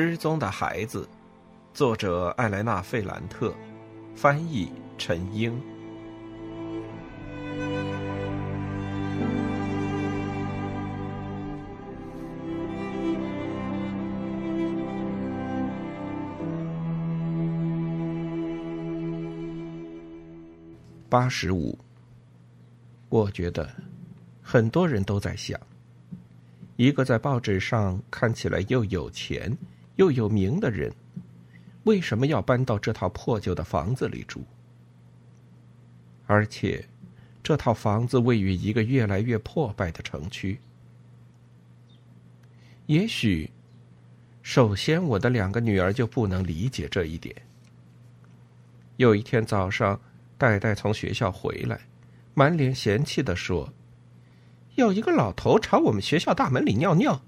失踪的孩子，作者艾莱娜·费兰特，翻译陈英。八十五，我觉得很多人都在想。一个在报纸上看起来又有钱又有名的人，为什么要搬到这套破旧的房子里住？而且，这套房子位于一个越来越破败的城区。也许，首先我的两个女儿就不能理解这一点。有一天早上，戴戴从学校回来，满脸嫌弃的说。有一个老头朝我们学校大门里尿尿。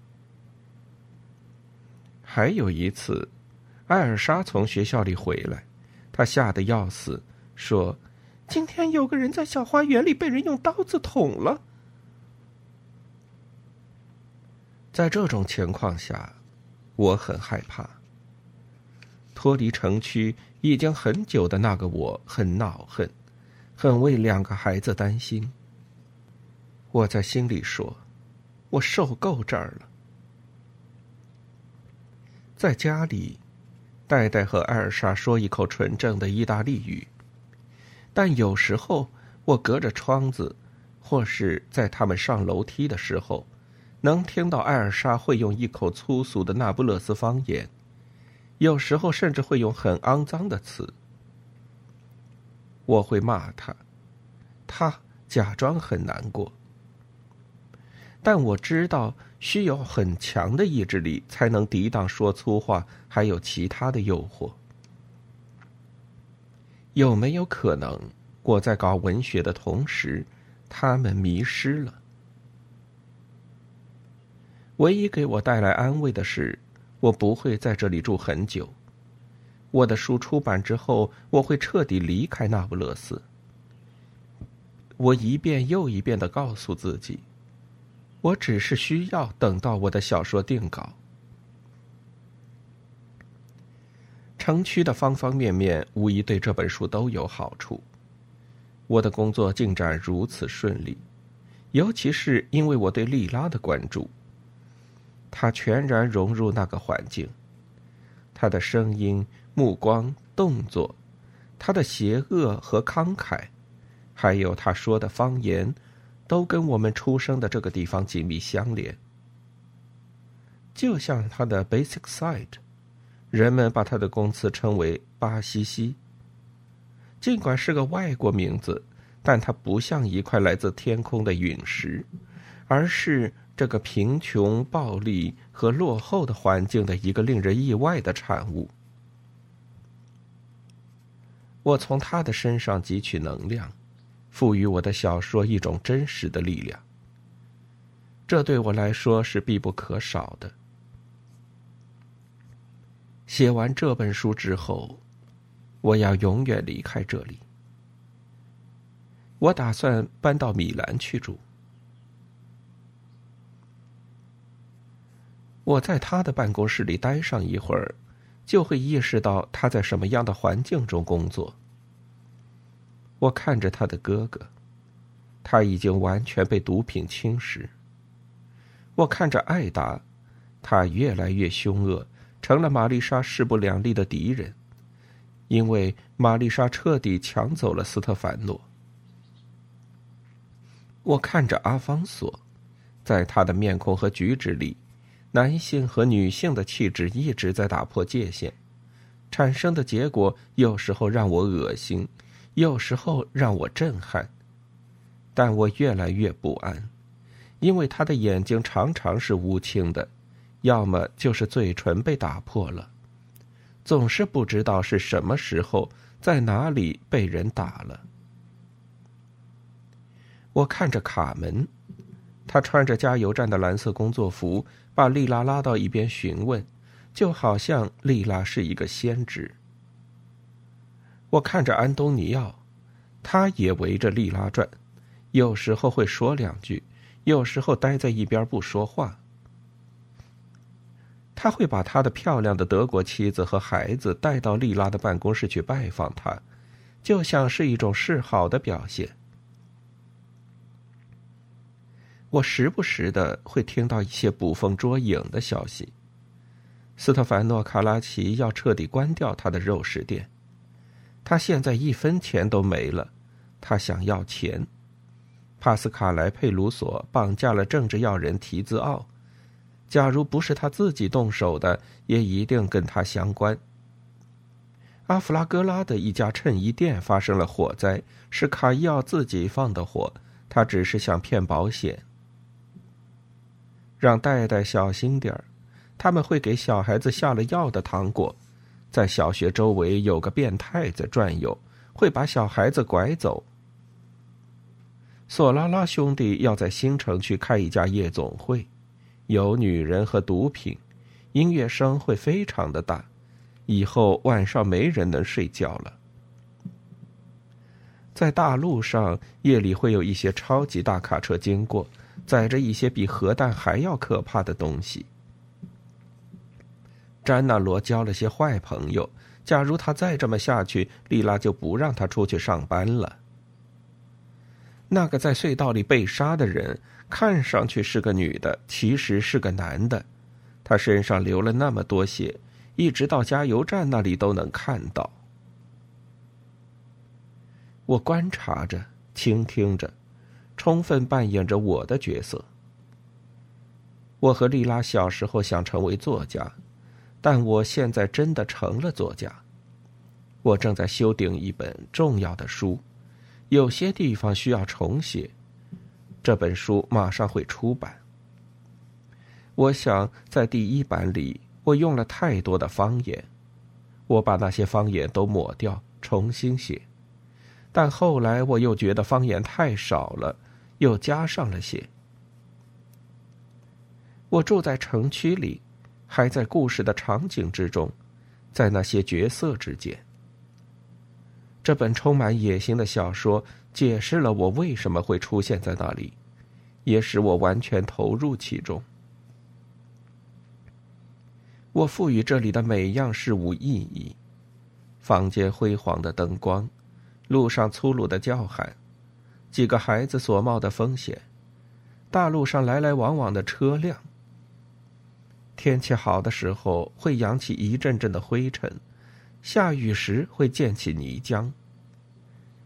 还有一次，艾尔莎从学校里回来，她吓得要死，说：“今天有个人在小花园里被人用刀子捅了。”在这种情况下，我很害怕。脱离城区已经很久的那个我，很恼恨，很为两个孩子担心。我在心里说：“我受够这儿了。”在家里，戴戴和艾尔莎说一口纯正的意大利语，但有时候我隔着窗子，或是在他们上楼梯的时候，能听到艾尔莎会用一口粗俗的那不勒斯方言，有时候甚至会用很肮脏的词。我会骂他，他假装很难过。但我知道，需要很强的意志力才能抵挡说粗话，还有其他的诱惑。有没有可能，我在搞文学的同时，他们迷失了？唯一给我带来安慰的是，我不会在这里住很久。我的书出版之后，我会彻底离开那不勒斯。我一遍又一遍的告诉自己。我只是需要等到我的小说定稿。城区的方方面面无疑对这本书都有好处。我的工作进展如此顺利，尤其是因为我对莉拉的关注。她全然融入那个环境，她的声音、目光、动作，她的邪恶和慷慨，还有她说的方言。都跟我们出生的这个地方紧密相连，就像他的 basic side，人们把他的公司称为巴西西。尽管是个外国名字，但它不像一块来自天空的陨石，而是这个贫穷、暴力和落后的环境的一个令人意外的产物。我从他的身上汲取能量。赋予我的小说一种真实的力量，这对我来说是必不可少的。写完这本书之后，我要永远离开这里。我打算搬到米兰去住。我在他的办公室里待上一会儿，就会意识到他在什么样的环境中工作。我看着他的哥哥，他已经完全被毒品侵蚀。我看着艾达，他越来越凶恶，成了玛丽莎势不两立的敌人，因为玛丽莎彻底抢走了斯特凡诺。我看着阿方索，在他的面孔和举止里，男性和女性的气质一直在打破界限，产生的结果有时候让我恶心。有时候让我震撼，但我越来越不安，因为他的眼睛常常是乌青的，要么就是嘴唇被打破了，总是不知道是什么时候在哪里被人打了。我看着卡门，他穿着加油站的蓝色工作服，把丽拉拉到一边询问，就好像丽拉是一个先知。我看着安东尼奥，他也围着莉拉转，有时候会说两句，有时候待在一边不说话。他会把他的漂亮的德国妻子和孩子带到利拉的办公室去拜访他，就像是一种示好的表现。我时不时的会听到一些捕风捉影的消息。斯特凡诺·卡拉奇要彻底关掉他的肉食店，他现在一分钱都没了，他想要钱。帕斯卡莱·佩鲁索绑架了政治要人提兹奥。假如不是他自己动手的，也一定跟他相关。阿弗拉戈拉的一家衬衣店发生了火灾，是卡伊奥自己放的火，他只是想骗保险。让戴戴小心点儿，他们会给小孩子下了药的糖果，在小学周围有个变态在转悠，会把小孩子拐走。索拉拉兄弟要在新城区开一家夜总会。有女人和毒品，音乐声会非常的大，以后晚上没人能睡觉了。在大路上，夜里会有一些超级大卡车经过，载着一些比核弹还要可怕的东西。詹纳罗交了些坏朋友，假如他再这么下去，丽拉就不让他出去上班了。那个在隧道里被杀的人。看上去是个女的，其实是个男的。他身上流了那么多血，一直到加油站那里都能看到。我观察着，倾听着，充分扮演着我的角色。我和丽拉小时候想成为作家，但我现在真的成了作家。我正在修订一本重要的书，有些地方需要重写。这本书马上会出版。我想，在第一版里，我用了太多的方言，我把那些方言都抹掉，重新写。但后来我又觉得方言太少了，又加上了些。我住在城区里，还在故事的场景之中，在那些角色之间。这本充满野心的小说。解释了我为什么会出现在那里，也使我完全投入其中。我赋予这里的每样事物意义：房间辉煌的灯光，路上粗鲁的叫喊，几个孩子所冒的风险，大路上来来往往的车辆。天气好的时候会扬起一阵阵的灰尘，下雨时会溅起泥浆。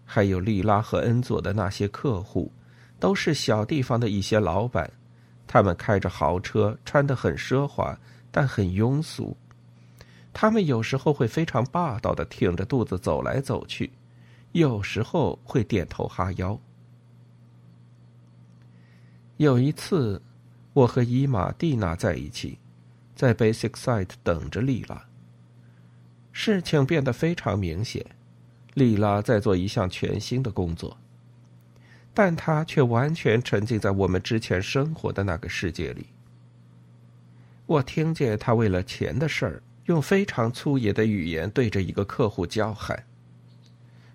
还有利拉和恩佐的那些客户，都是小地方的一些老板，他们开着豪车，穿得很奢华，但很庸俗。他们有时候会非常霸道的挺着肚子走来走去，有时候会点头哈腰。有一次，我和伊玛蒂娜在一起，在 Basic Site 等着丽拉。事情变得非常明显。丽拉在做一项全新的工作，但她却完全沉浸在我们之前生活的那个世界里。我听见她为了钱的事儿，用非常粗野的语言对着一个客户叫喊。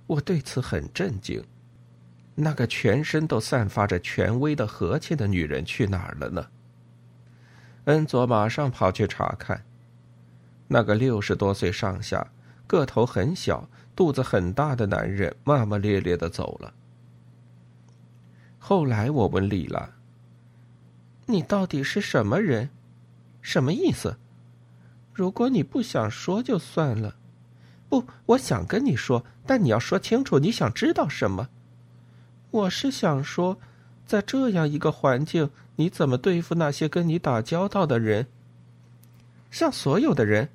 我对此很震惊。那个全身都散发着权威的和气的女人去哪儿了呢？恩佐马上跑去查看。那个六十多岁上下。个头很小、肚子很大的男人骂骂咧咧的走了。后来我问丽拉：“你到底是什么人？什么意思？如果你不想说就算了。不，我想跟你说，但你要说清楚你想知道什么。我是想说，在这样一个环境，你怎么对付那些跟你打交道的人？像所有的人，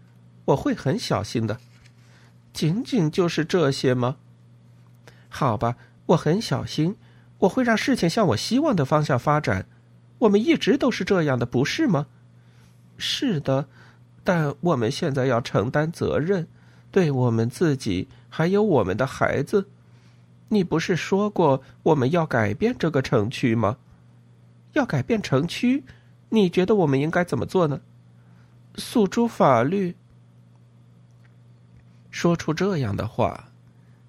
我会很小心的。”仅仅就是这些吗？好吧，我很小心，我会让事情向我希望的方向发展。我们一直都是这样的，不是吗？是的，但我们现在要承担责任，对我们自己还有我们的孩子。你不是说过我们要改变这个城区吗？要改变城区，你觉得我们应该怎么做呢？诉诸法律。说出这样的话，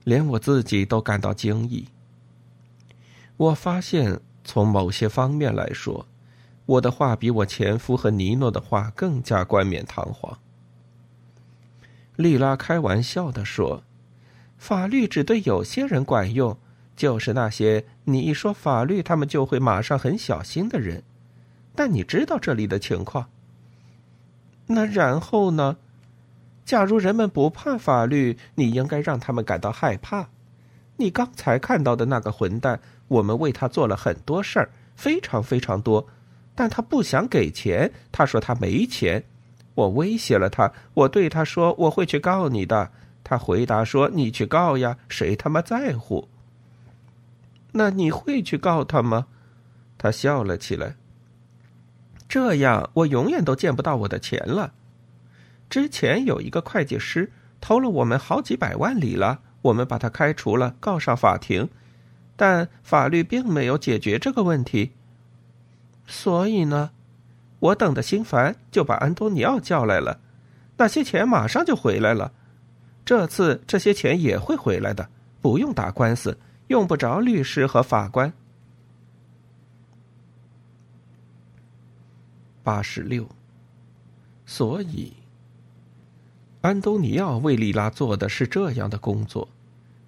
连我自己都感到惊异。我发现，从某些方面来说，我的话比我前夫和尼诺的话更加冠冕堂皇。丽拉开玩笑的说：“法律只对有些人管用，就是那些你一说法律，他们就会马上很小心的人。但你知道这里的情况。那然后呢？假如人们不怕法律，你应该让他们感到害怕。你刚才看到的那个混蛋，我们为他做了很多事儿，非常非常多。”但他不想给钱，他说他没钱，我威胁了他，我对他说我会去告你的，他回答说你去告呀，谁他妈在乎？那你会去告他吗？他笑了起来。这样我永远都见不到我的钱了。之前有一个会计师偷了我们好几百万里了，我们把他开除了，告上法庭，但法律并没有解决这个问题。所以呢，我等的心烦，就把安东尼奥叫来了。那些钱马上就回来了。这次这些钱也会回来的，不用打官司，用不着律师和法官。八十六。所以，安东尼奥为利拉做的是这样的工作，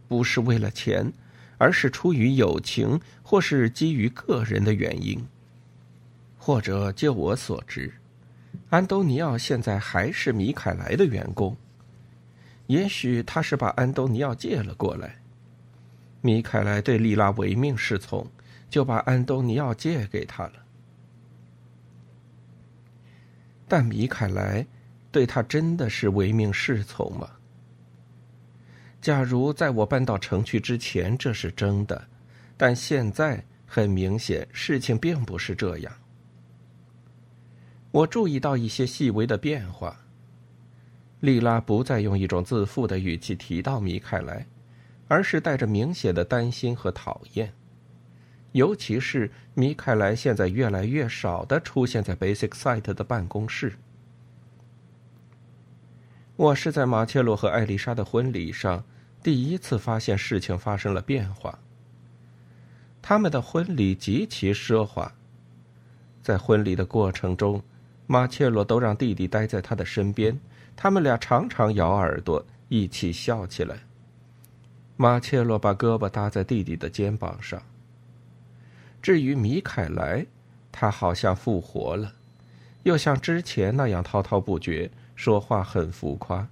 不是为了钱，而是出于友情，或是基于个人的原因。或者，就我所知，安东尼奥现在还是米凯莱的员工。也许他是把安东尼奥借了过来。米凯莱对丽拉唯命是从，就把安东尼奥借给他了。但米凯莱对他真的是唯命是从吗？假如在我搬到城区之前这是真的，但现在很明显，事情并不是这样。我注意到一些细微的变化。丽拉不再用一种自负的语气提到米凯莱，而是带着明显的担心和讨厌。尤其是米凯莱现在越来越少的出现在 Basic Site 的办公室。我是在马切洛和艾丽莎的婚礼上第一次发现事情发生了变化。他们的婚礼极其奢华，在婚礼的过程中。马切洛都让弟弟待在他的身边，他们俩常常咬耳朵，一起笑起来。马切洛把胳膊搭在弟弟的肩膀上。至于米凯莱，他好像复活了，又像之前那样滔滔不绝，说话很浮夸。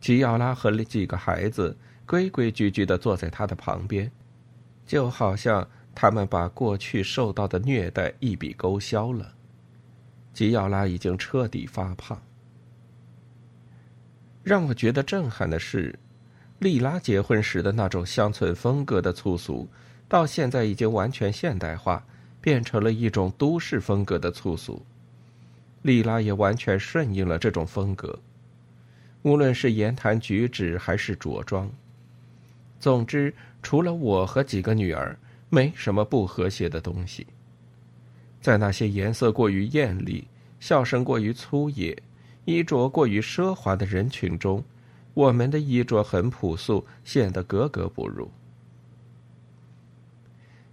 吉奥拉和几个孩子规规矩矩的坐在他的旁边，就好像他们把过去受到的虐待一笔勾销了。吉奥拉已经彻底发胖。让我觉得震撼的是，莉拉结婚时的那种乡村风格的粗俗，到现在已经完全现代化，变成了一种都市风格的粗俗。莉拉也完全顺应了这种风格，无论是言谈举止还是着装。总之，除了我和几个女儿，没什么不和谐的东西。在那些颜色过于艳丽、笑声过于粗野、衣着过于奢华的人群中，我们的衣着很朴素，显得格格不入。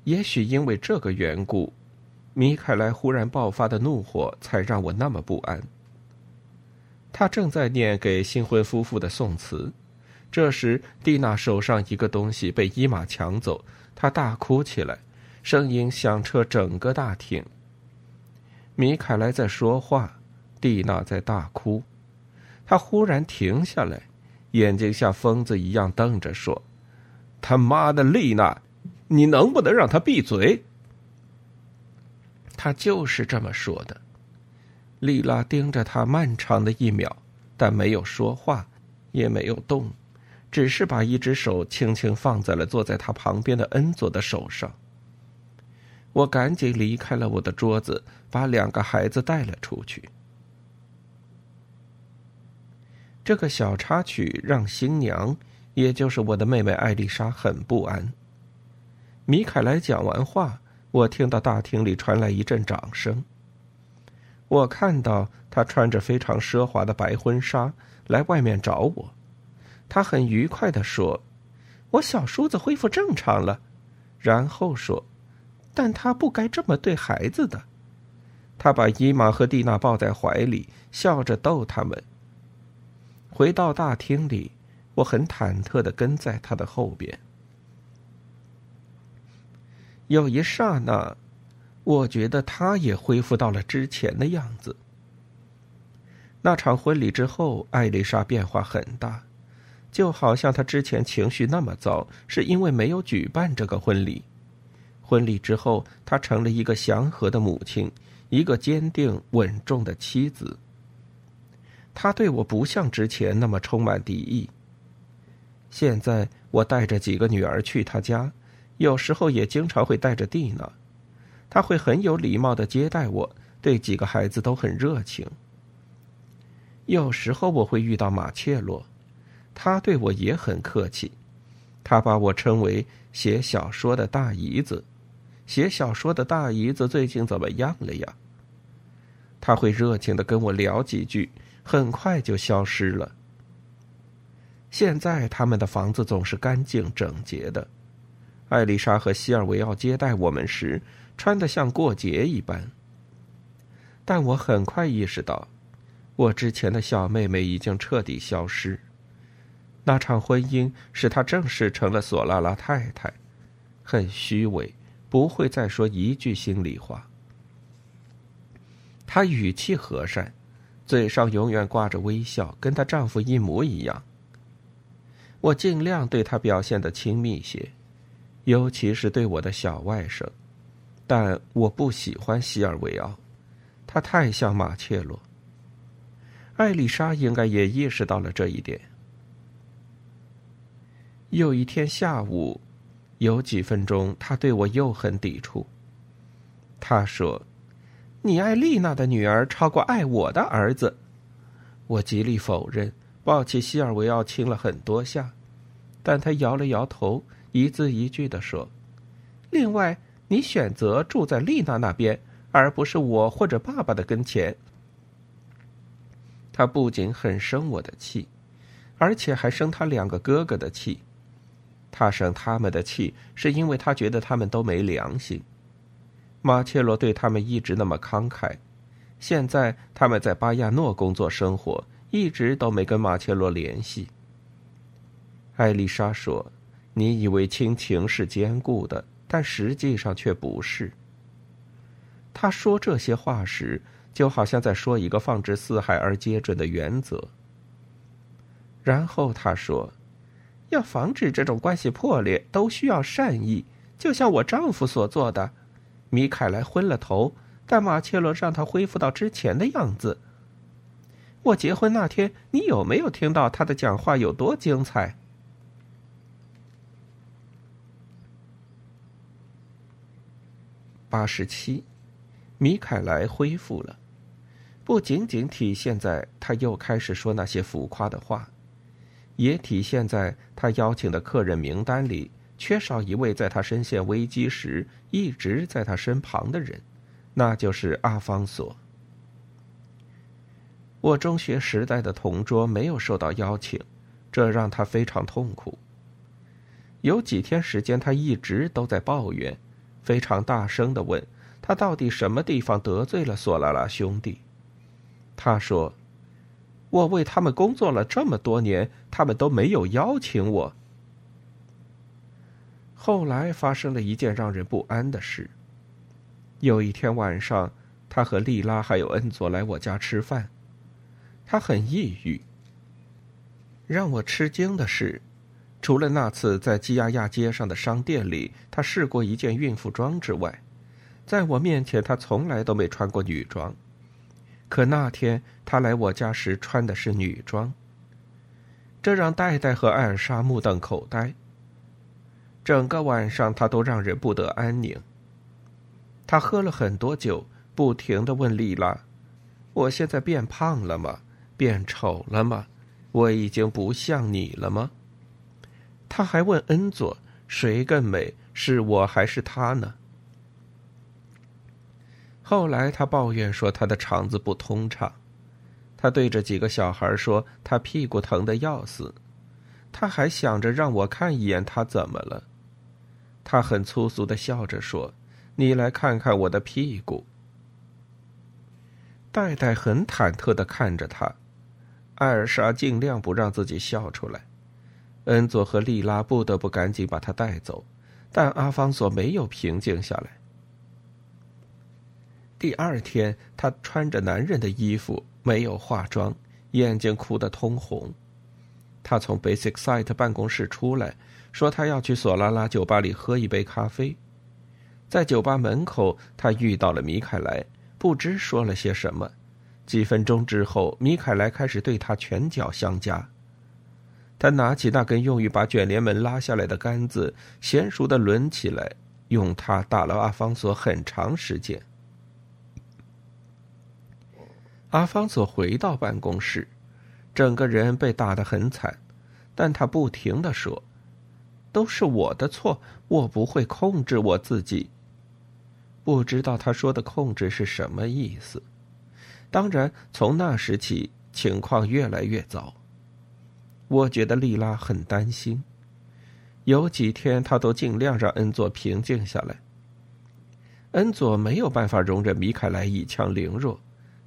也许因为这个缘故，米凯莱忽然爆发的怒火才让我那么不安。他正在念给新婚夫妇的宋词，这时蒂娜手上一个东西被伊玛抢走，她大哭起来，声音响彻整个大厅。米凯莱在说话，蒂娜在大哭。他忽然停下来，眼睛像疯子一样瞪着，说：“他妈的，丽娜，你能不能让他闭嘴？”他就是这么说的。丽拉盯着他漫长的一秒，但没有说话，也没有动，只是把一只手轻轻放在了坐在他旁边的恩佐的手上。我赶紧离开了我的桌子，把两个孩子带了出去。这个小插曲让新娘，也就是我的妹妹艾丽莎很不安。米凯莱讲完话，我听到大厅里传来一阵掌声。我看到他穿着非常奢华的白婚纱来外面找我，他很愉快的说：“我小叔子恢复正常了。”然后说。但他不该这么对孩子的，他把伊玛和蒂娜抱在怀里，笑着逗他们。回到大厅里，我很忐忑的跟在他的后边。有一刹那，我觉得他也恢复到了之前的样子。那场婚礼之后，艾丽莎变化很大，就好像她之前情绪那么糟，是因为没有举办这个婚礼。婚礼之后，她成了一个祥和的母亲，一个坚定稳重的妻子。他对我不像之前那么充满敌意。现在我带着几个女儿去他家。有时候也经常会带着蒂娜，他会很有礼貌的接待我，对几个孩子都很热情。有时候我会遇到马切洛，他对我也很客气，他把我称为写小说的大姨子。写小说的大姨子最近怎么样了呀？他会热情的跟我聊几句，很快就消失了。现在他们的房子总是干净整洁的。艾丽莎和西尔维奥接待我们时，穿得像过节一般。但我很快意识到，我之前的小妹妹已经彻底消失。那场婚姻使她正式成了索拉拉太太，很虚伪，不会再说一句心里话。她语气和善，嘴上永远挂着微笑，跟她丈夫一模一样。我尽量对她表现的亲密些。尤其是对我的小外甥，但我不喜欢西尔维奥，他太像马切洛。艾丽莎应该也意识到了这一点。有一天下午，有几分钟，她对我又很抵触。她说：“你爱丽娜的女儿超过爱我的儿子。”我极力否认，抱起西尔维奥亲了很多下，但他摇了摇头。一字一句的说：“另外，你选择住在丽娜那边，而不是我或者爸爸的跟前。”他不仅很生我的气，而且还生他两个哥哥的气。他生他们的气，是因为他觉得他们都没良心。马切罗对他们一直那么慷慨，现在他们在巴亚诺工作生活，一直都没跟马切罗联系。艾丽莎说。你以为亲情是坚固的，但实际上却不是。他说这些话时，就好像在说一个放之四海而皆准的原则。然后他说：“要防止这种关系破裂，都需要善意，就像我丈夫所做的。米凯莱昏了头，但马切罗让他恢复到之前的样子。我结婚那天，你有没有听到他的讲话有多精彩？”八十七，米凯莱恢复了，不仅仅体现在他又开始说那些浮夸的话，也体现在他邀请的客人名单里缺少一位在他身陷危机时一直在他身旁的人，那就是阿方索。我中学时代的同桌没有受到邀请，这让他非常痛苦。有几天时间，他一直都在抱怨。非常大声的问他：“到底什么地方得罪了索拉拉兄弟？”他说：“我为他们工作了这么多年，他们都没有邀请我。”后来发生了一件让人不安的事。有一天晚上，他和莉拉还有恩佐来我家吃饭，他很抑郁。让我吃惊的是。除了那次在基亚亚街上的商店里，他试过一件孕妇装之外，在我面前他从来都没穿过女装。可那天他来我家时穿的是女装，这让戴戴和艾尔莎目瞪口呆。整个晚上他都让人不得安宁。他喝了很多酒，不停的问丽拉：“我现在变胖了吗？变丑了吗？我已经不像你了吗？”他还问恩佐：“谁更美，是我还是他呢？”后来他抱怨说他的肠子不通畅，他对着几个小孩说他屁股疼的要死，他还想着让我看一眼他怎么了。他很粗俗的笑着说：“你来看看我的屁股。”戴戴很忐忑的看着他，艾尔莎尽量不让自己笑出来。恩佐和莉拉不得不赶紧把他带走，但阿方索没有平静下来。第二天，他穿着男人的衣服，没有化妆，眼睛哭得通红。他从 Basic Site 办公室出来，说他要去索拉拉酒吧里喝一杯咖啡。在酒吧门口，他遇到了米凯莱，不知说了些什么。几分钟之后，米凯莱开始对他拳脚相加。他拿起那根用于把卷帘门拉下来的杆子，娴熟的抡起来，用它打了阿方索很长时间。阿方索回到办公室。整个人被打得很惨，但他不停的说：“都是我的错，我不会控制我自己。”不知道他说的“控制”是什么意思。当然，从那时起，情况越来越糟。我觉得莉拉很担心，有几天他都尽量让恩佐平静下来。恩佐没有办法容忍米凯莱以强凌弱，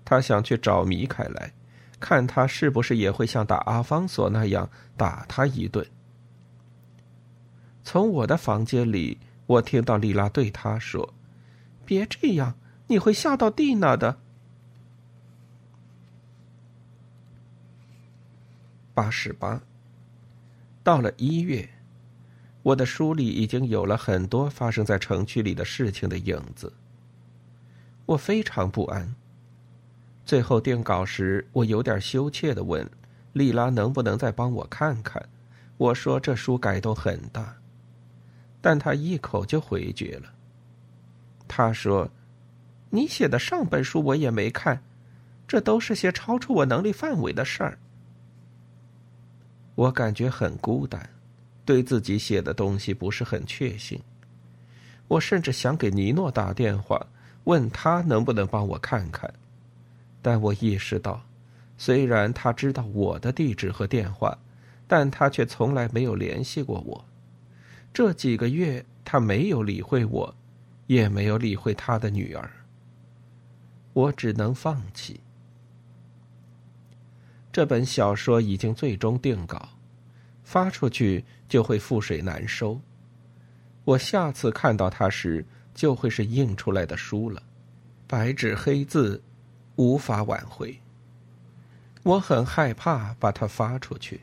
他想去找米凯莱。看他是不是也会像打阿方索那样打他一顿。从我的房间里，我听到丽拉对他说：“别这样，你会吓到蒂娜的。”八十八。到了一月，我的书里已经有了很多发生在城区里的事情的影子。我非常不安。最后定稿时，我有点羞怯的问：“丽拉能不能再帮我看看？”我说：“这书改动很大。”但他一口就回绝了。他说：“你写的上本书我也没看，这都是些超出我能力范围的事儿。”我感觉很孤单，对自己写的东西不是很确信。我甚至想给尼诺打电话，问他能不能帮我看看。但我意识到，虽然他知道我的地址和电话，但他却从来没有联系过我。这几个月，他没有理会我，也没有理会他的女儿。我只能放弃。这本小说已经最终定稿，发出去就会覆水难收。我下次看到它时，就会是印出来的书了，白纸黑字。无法挽回。我很害怕把它发出去。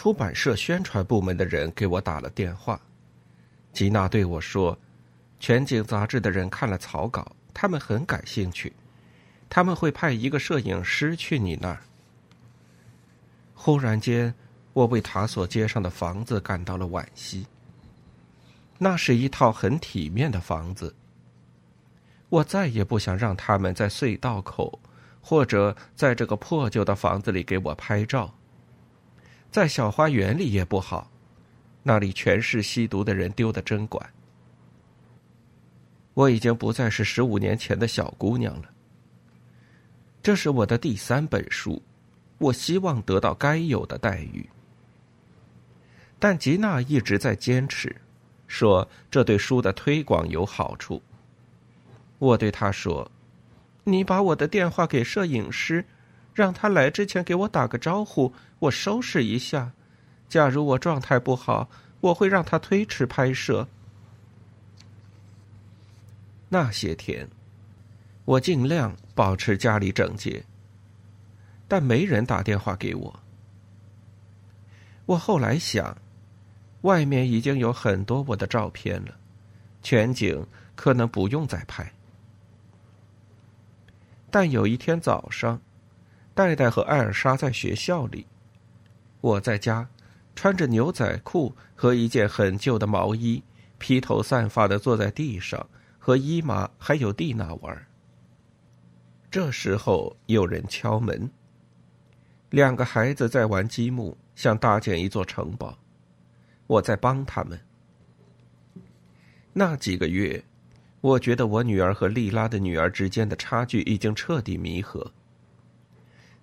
出版社宣传部门的人给我打了电话，吉娜对我说：“全景杂志的人看了草稿，他们很感兴趣，他们会派一个摄影师去你那儿。”忽然间，我为塔索街上的房子感到了惋惜。那是一套很体面的房子。我再也不想让他们在隧道口，或者在这个破旧的房子里给我拍照。在小花园里也不好，那里全是吸毒的人丢的针管。我已经不再是十五年前的小姑娘了。这是我的第三本书，我希望得到该有的待遇。但吉娜一直在坚持，说这对书的推广有好处。我对她说：“你把我的电话给摄影师，让他来之前给我打个招呼，我收拾一下。假如我状态不好，我会让他推迟拍摄。”那些天，我尽量保持家里整洁，但没人打电话给我。我后来想，外面已经有很多我的照片了，全景可能不用再拍。但有一天早上，戴戴和艾尔莎在学校里，我在家，穿着牛仔裤和一件很旧的毛衣，披头散发的坐在地上，和伊玛还有蒂娜玩。这时候有人敲门。两个孩子在玩积木，想搭建一座城堡，我在帮他们。那几个月。我觉得我女儿和莉拉的女儿之间的差距已经彻底弥合。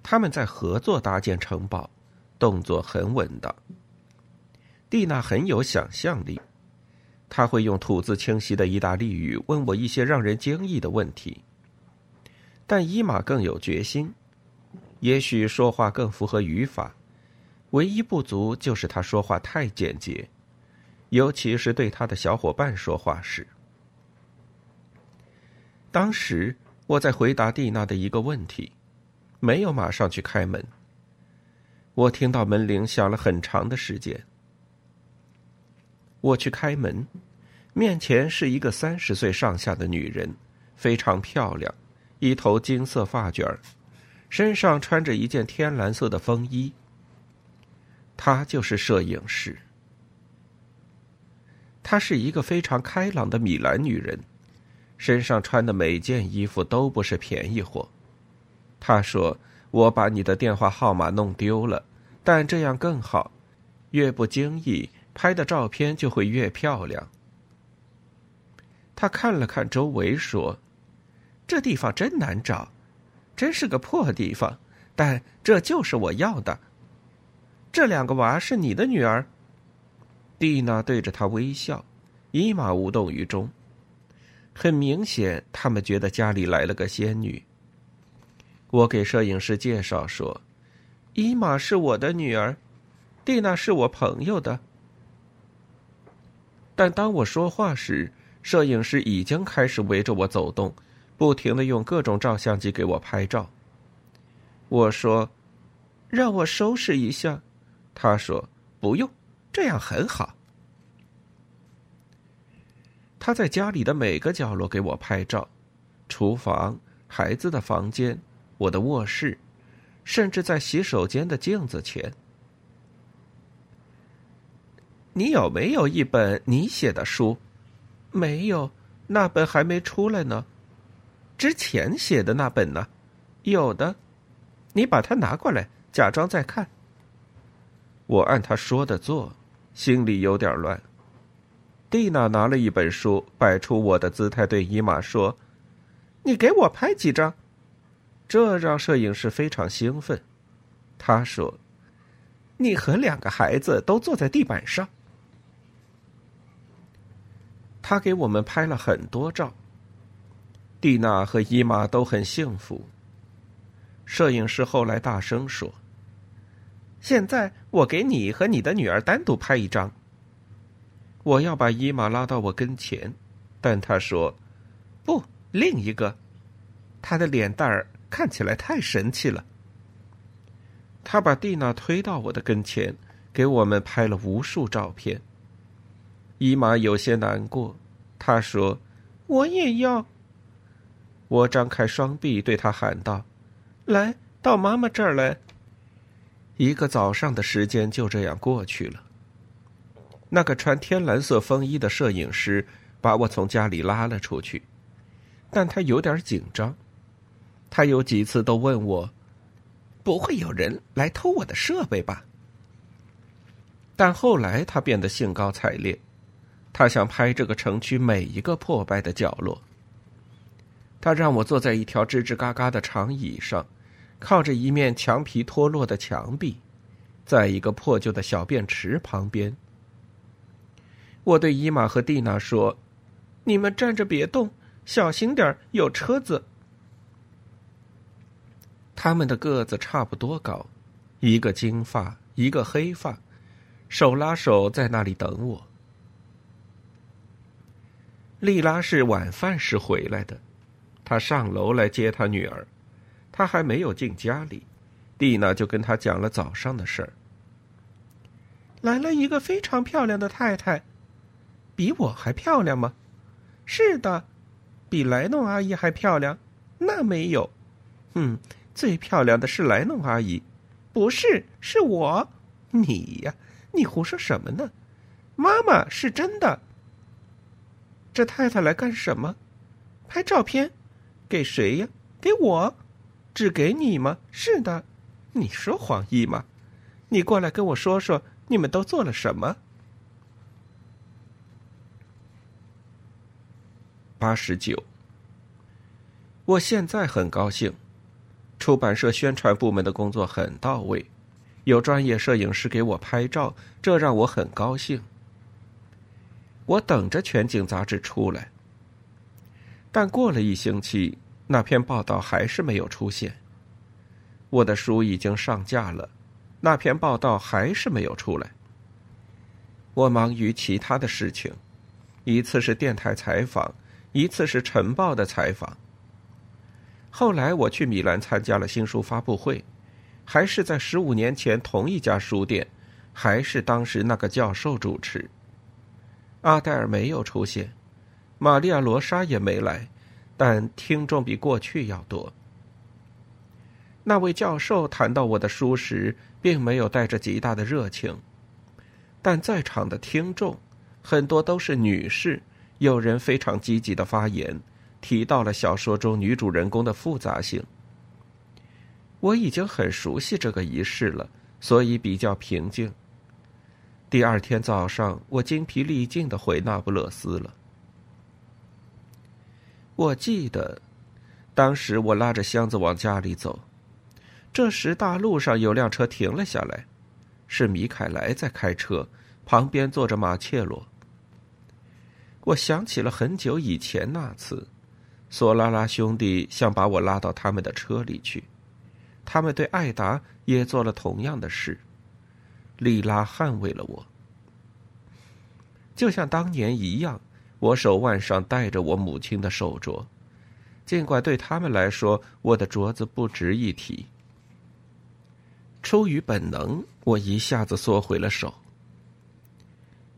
他们在合作搭建城堡，动作很稳当。蒂娜很有想象力，她会用吐字清晰的意大利语问我一些让人惊异的问题。但伊玛更有决心，也许说话更符合语法。唯一不足就是他说话太简洁，尤其是对他的小伙伴说话时。当时我在回答蒂娜的一个问题，没有马上去开门。我听到门铃响了很长的时间。我去开门，面前是一个三十岁上下的女人，非常漂亮，一头金色发卷身上穿着一件天蓝色的风衣。她就是摄影师。她是一个非常开朗的米兰女人，身上穿的每件衣服都不是便宜货。他说：“我把你的电话号码弄丢了，但这样更好，越不经意拍的照片就会越漂亮。”他看了看周围，说：“这地方真难找，真是个破地方，但这就是我要的。”这两个娃是你的女儿。蒂娜对着他微笑，伊玛无动于衷。很明显，他们觉得家里来了个仙女。我给摄影师介绍说：“伊玛是我的女儿，蒂娜是我朋友的。”但当我说话时，摄影师已经开始围着我走动，不停的用各种照相机给我拍照。我说：“让我收拾一下。”他说：“不用，这样很好。”他在家里的每个角落给我拍照，厨房、孩子的房间、我的卧室，甚至在洗手间的镜子前。你有没有一本你写的书？没有，那本还没出来呢。之前写的那本呢？有的，你把它拿过来，假装在看。我按他说的做，心里有点乱。蒂娜拿了一本书，摆出我的姿态，对伊玛说：“你给我拍几张。”这让摄影师非常兴奋。他说：“你和两个孩子都坐在地板上。”他给我们拍了很多照。蒂娜和伊玛都很幸福。摄影师后来大声说。现在我给你和你的女儿单独拍一张。我要把伊玛拉到我跟前，但他说：“不，另一个。”他的脸蛋儿看起来太神气了。他把蒂娜推到我的跟前，给我们拍了无数照片。伊玛有些难过，他说：“我也要。”我张开双臂对他喊道：“来到妈妈这儿来。”一个早上的时间就这样过去了。那个穿天蓝色风衣的摄影师把我从家里拉了出去，但他有点紧张。他有几次都问我：“不会有人来偷我的设备吧？”但后来他变得兴高采烈，他想拍这个城区每一个破败的角落。他让我坐在一条吱吱嘎嘎的长椅上。靠着一面墙皮脱落的墙壁，在一个破旧的小便池旁边，我对伊玛和蒂娜说：“你们站着别动，小心点有车子。”他们的个子差不多高，一个金发，一个黑发，手拉手在那里等我。莉拉是晚饭时回来的，她上楼来接她女儿。她还没有进家里，蒂娜就跟她讲了早上的事儿。来了一个非常漂亮的太太，比我还漂亮吗？是的，比莱诺阿姨还漂亮？那没有，嗯，最漂亮的是莱农阿姨，不是，是我。你呀，你胡说什么呢？妈妈是真的。这太太来干什么？拍照片，给谁呀？给我。只给你吗？是的，你说谎意吗？你过来跟我说说，你们都做了什么？八十九。我现在很高兴，出版社宣传部门的工作很到位，有专业摄影师给我拍照，这让我很高兴。我等着全景杂志出来，但过了一星期。那篇报道还是没有出现。我的书已经上架了，那篇报道还是没有出来。我忙于其他的事情，一次是电台采访，一次是晨报的采访。后来我去米兰参加了新书发布会，还是在十五年前同一家书店，还是当时那个教授主持。阿黛尔没有出现，玛利亚罗莎也没来，但听众比过去要多。那位教授谈到我的书时，并没有带着极大的热情，但在场的听众很多都是女士，有人非常积极的发言。提到了小说中女主人公的复杂性。我已经很熟悉这个仪式了，所以比较平静。第二天早上，我精疲力尽的回那不勒斯了。我记得，当时我拉着箱子往家里走，这时大路上有辆车停了下来，是米凯莱在开车，旁边坐着马切罗。我想起了很久以前那次。索拉拉兄弟想把我拉到他们的车里去，他们对艾达也做了同样的事。莉拉捍卫了我，就像当年一样，我手腕上戴着我母亲的手镯，尽管对他们来说，我的镯子不值一提。出于本能，我一下子缩回了手。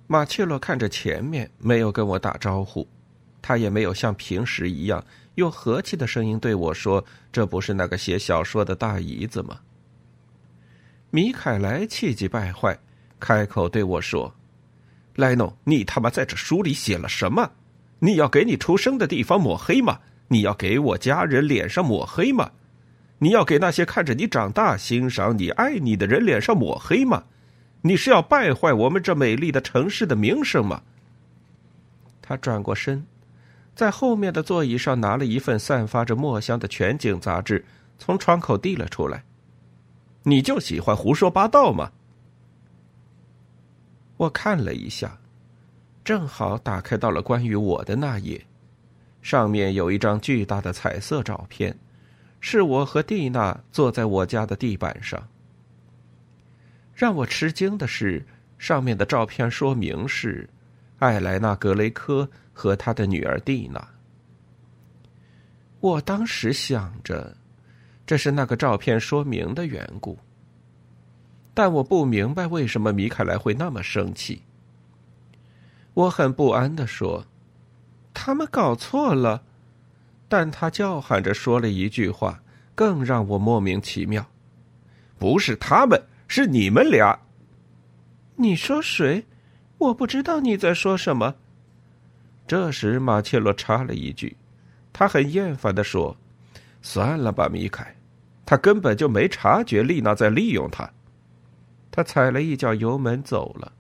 马切洛看着前面，没有跟我打招呼。他也没有像平时一样用和气的声音对我说：“这不是那个写小说的大姨子吗？”米凯莱气急败坏，开口对我说：“莱诺，你他妈在这书里写了什么？你要给你出生的地方抹黑吗？你要给我家人脸上抹黑吗？你要给那些看着你长大、欣赏你、爱你的人脸上抹黑吗？你是要败坏我们这美丽的城市的名声吗？”他转过身。在后面的座椅上拿了一份散发着墨香的全景杂志，从窗口递了出来。你就喜欢胡说八道吗？我看了一下，正好打开到了关于我的那页，上面有一张巨大的彩色照片，是我和蒂娜坐在我家的地板上。让我吃惊的是，上面的照片说明是艾莱娜·格雷科。和他的女儿蒂娜。我当时想着，这是那个照片说明的缘故。但我不明白为什么米凯莱会那么生气。我很不安的说：“他们搞错了。”但他叫喊着说了一句话，更让我莫名其妙：“不是他们，是你们俩。”你说谁？我不知道你在说什么。这时，马切洛插了一句，他很厌烦的说：“算了吧，米凯，他根本就没察觉丽娜在利用他。”他踩了一脚油门走了，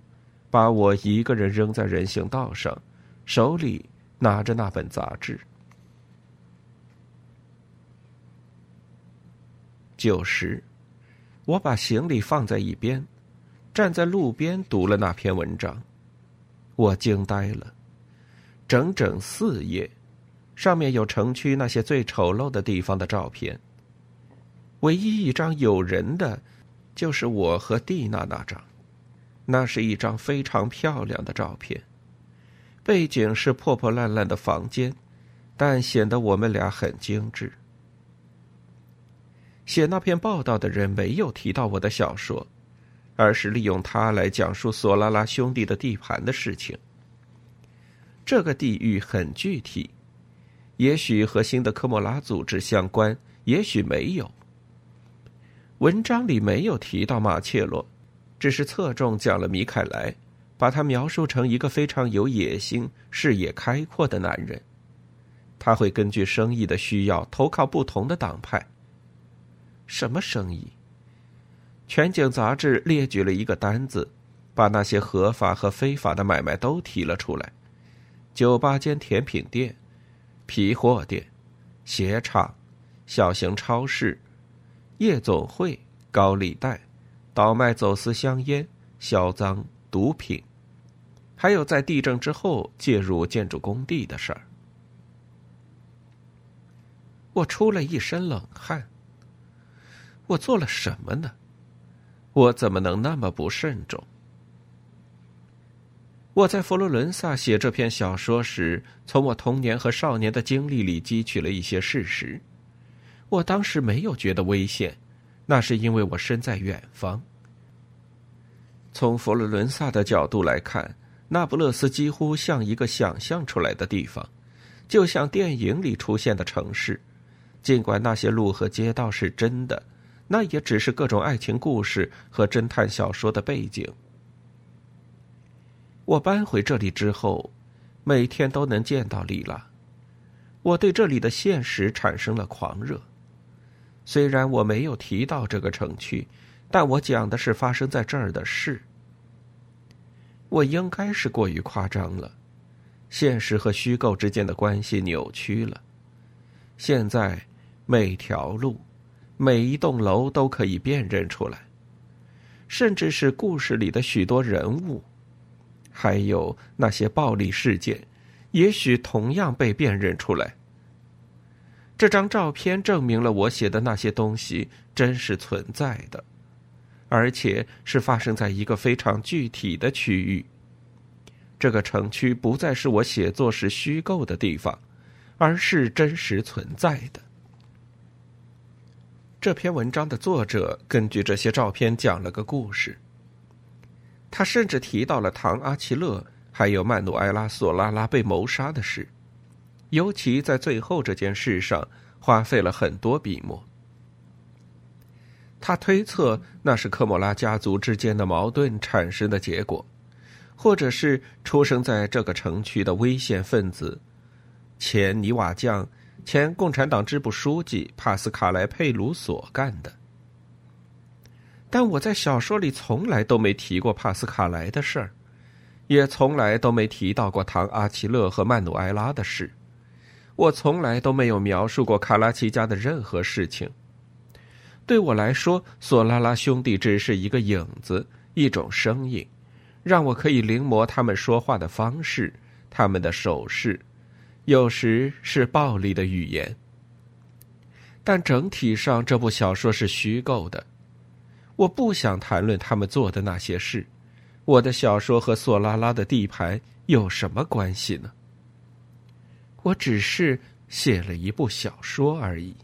把我一个人扔在人行道上，手里拿着那本杂志。九时，我把行李放在一边，站在路边读了那篇文章，我惊呆了。整整四页，上面有城区那些最丑陋的地方的照片。唯一一张有人的，就是我和蒂娜那张。那是一张非常漂亮的照片，背景是破破烂烂的房间，但显得我们俩很精致。写那篇报道的人没有提到我的小说，而是利用它来讲述索拉拉兄弟的地盘的事情。这个地域很具体，也许和新的科莫拉组织相关，也许没有。文章里没有提到马切洛，只是侧重讲了米凯莱，把他描述成一个非常有野心、视野开阔的男人。他会根据生意的需要投靠不同的党派。什么生意？全景杂志列举了一个单子，把那些合法和非法的买卖都提了出来。酒吧间甜品店、皮货店、鞋厂、小型超市、夜总会、高利贷、倒卖走私香烟、销赃、毒品，还有在地震之后介入建筑工地的事儿。我出了一身冷汗。我做了什么呢？我怎么能那么不慎重？我在佛罗伦萨写这篇小说时，从我童年和少年的经历里汲取了一些事实。我当时没有觉得危险，那是因为我身在远方。从佛罗伦萨的角度来看，那不勒斯几乎像一个想象出来的地方，就像电影里出现的城市。尽管那些路和街道是真的，那也只是各种爱情故事和侦探小说的背景。我搬回这里之后，每天都能见到丽拉。我对这里的现实产生了狂热。虽然我没有提到这个城区，但我讲的是发生在这儿的事。我应该是过于夸张了，现实和虚构之间的关系扭曲了。现在，每条路、每一栋楼都可以辨认出来，甚至是故事里的许多人物。还有那些暴力事件，也许同样被辨认出来。这张照片证明了我写的那些东西真实存在的，而且是发生在一个非常具体的区域。这个城区不再是我写作时虚构的地方，而是真实存在的。这篇文章的作者根据这些照片讲了个故事。他甚至提到了唐·阿奇勒还有曼努埃拉·索拉拉被谋杀的事，尤其在最后这件事上花费了很多笔墨。他推测那是科莫拉家族之间的矛盾产生的结果，或者是出生在这个城区的危险分子——前泥瓦匠、前共产党支部书记帕斯卡莱·佩鲁索干的。但我在小说里从来都没提过帕斯卡莱的事儿，也从来都没提到过唐阿奇勒和曼努埃拉的事。我从来都没有描述过卡拉奇家的任何事情。对我来说，索拉拉兄弟只是一个影子，一种声音，让我可以临摹他们说话的方式，他们的手势，有时是暴力的语言。但整体上，这部小说是虚构的。我不想谈论他们做的那些事，我的小说和索拉拉的地盘有什么关系呢？我只是写了一部小说而已。